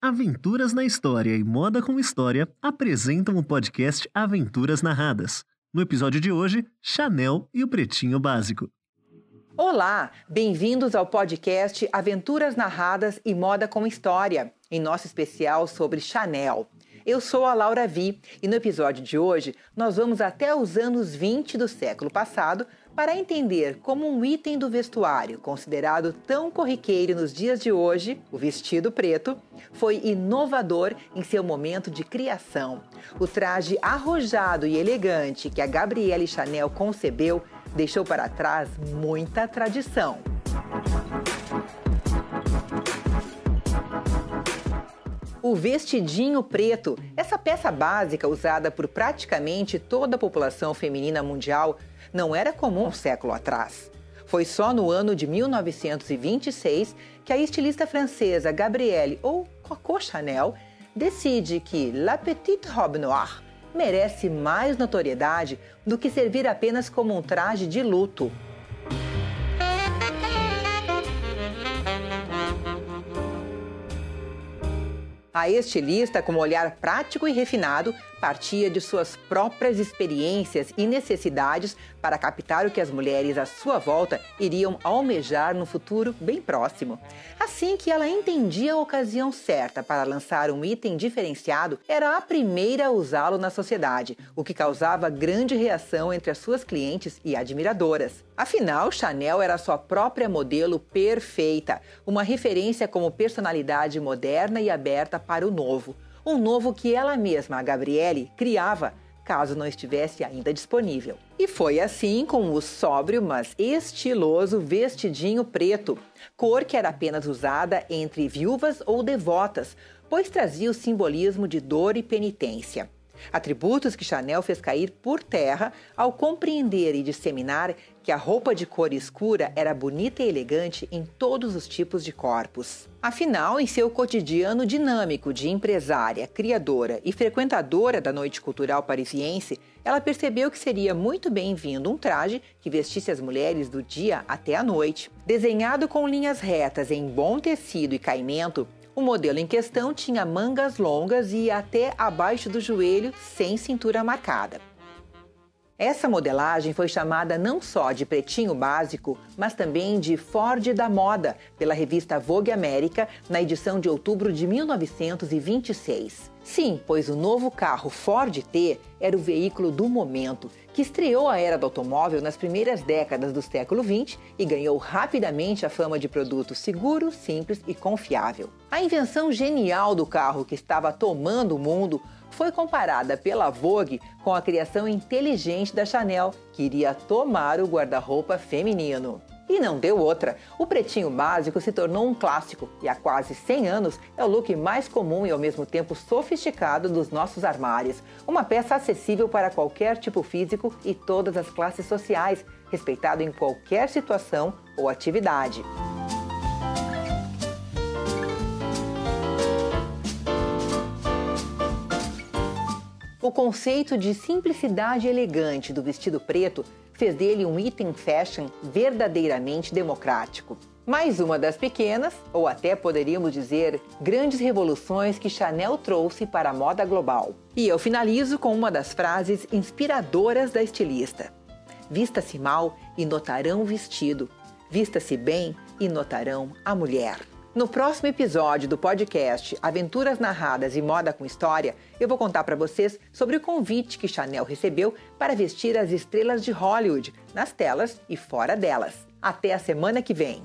Aventuras na História e Moda com História apresentam o podcast Aventuras Narradas. No episódio de hoje, Chanel e o Pretinho Básico. Olá, bem-vindos ao podcast Aventuras Narradas e Moda com História, em nosso especial sobre Chanel. Eu sou a Laura Vi e no episódio de hoje nós vamos até os anos 20 do século passado para entender como um item do vestuário, considerado tão corriqueiro nos dias de hoje, o vestido preto, foi inovador em seu momento de criação. O traje arrojado e elegante que a Gabrielle Chanel concebeu deixou para trás muita tradição. O vestidinho preto, essa peça básica usada por praticamente toda a população feminina mundial, não era comum um século atrás. Foi só no ano de 1926 que a estilista francesa Gabrielle ou Coco Chanel decide que La Petite Robe Noire merece mais notoriedade do que servir apenas como um traje de luto. A estilista, com um olhar prático e refinado, partia de suas próprias experiências e necessidades para captar o que as mulheres à sua volta iriam almejar no futuro bem próximo. Assim que ela entendia a ocasião certa para lançar um item diferenciado, era a primeira a usá-lo na sociedade, o que causava grande reação entre as suas clientes e admiradoras. Afinal, Chanel era sua própria modelo perfeita, uma referência como personalidade moderna e aberta para o novo um novo que ela mesma, a Gabriele, criava caso não estivesse ainda disponível. E foi assim com o sóbrio, mas estiloso vestidinho preto, cor que era apenas usada entre viúvas ou devotas, pois trazia o simbolismo de dor e penitência. Atributos que Chanel fez cair por terra ao compreender e disseminar que a roupa de cor escura era bonita e elegante em todos os tipos de corpos. Afinal, em seu cotidiano dinâmico de empresária, criadora e frequentadora da noite cultural parisiense, ela percebeu que seria muito bem-vindo um traje que vestisse as mulheres do dia até a noite. Desenhado com linhas retas em bom tecido e caimento, o modelo em questão tinha mangas longas e até abaixo do joelho, sem cintura marcada. Essa modelagem foi chamada não só de pretinho básico, mas também de Ford da moda pela revista Vogue América na edição de outubro de 1926. Sim, pois o novo carro Ford T era o veículo do momento, que estreou a era do automóvel nas primeiras décadas do século XX e ganhou rapidamente a fama de produto seguro, simples e confiável. A invenção genial do carro que estava tomando o mundo foi comparada pela Vogue com a criação inteligente da Chanel, que iria tomar o guarda-roupa feminino. E não deu outra. O pretinho básico se tornou um clássico e há quase 100 anos é o look mais comum e ao mesmo tempo sofisticado dos nossos armários. Uma peça acessível para qualquer tipo físico e todas as classes sociais, respeitado em qualquer situação ou atividade. O conceito de simplicidade elegante do vestido preto fez dele um item fashion verdadeiramente democrático. Mais uma das pequenas, ou até poderíamos dizer, grandes revoluções que Chanel trouxe para a moda global. E eu finalizo com uma das frases inspiradoras da estilista: Vista-se mal e notarão o vestido, vista-se bem e notarão a mulher. No próximo episódio do podcast Aventuras Narradas e Moda com História, eu vou contar para vocês sobre o convite que Chanel recebeu para vestir as estrelas de Hollywood nas telas e fora delas. Até a semana que vem!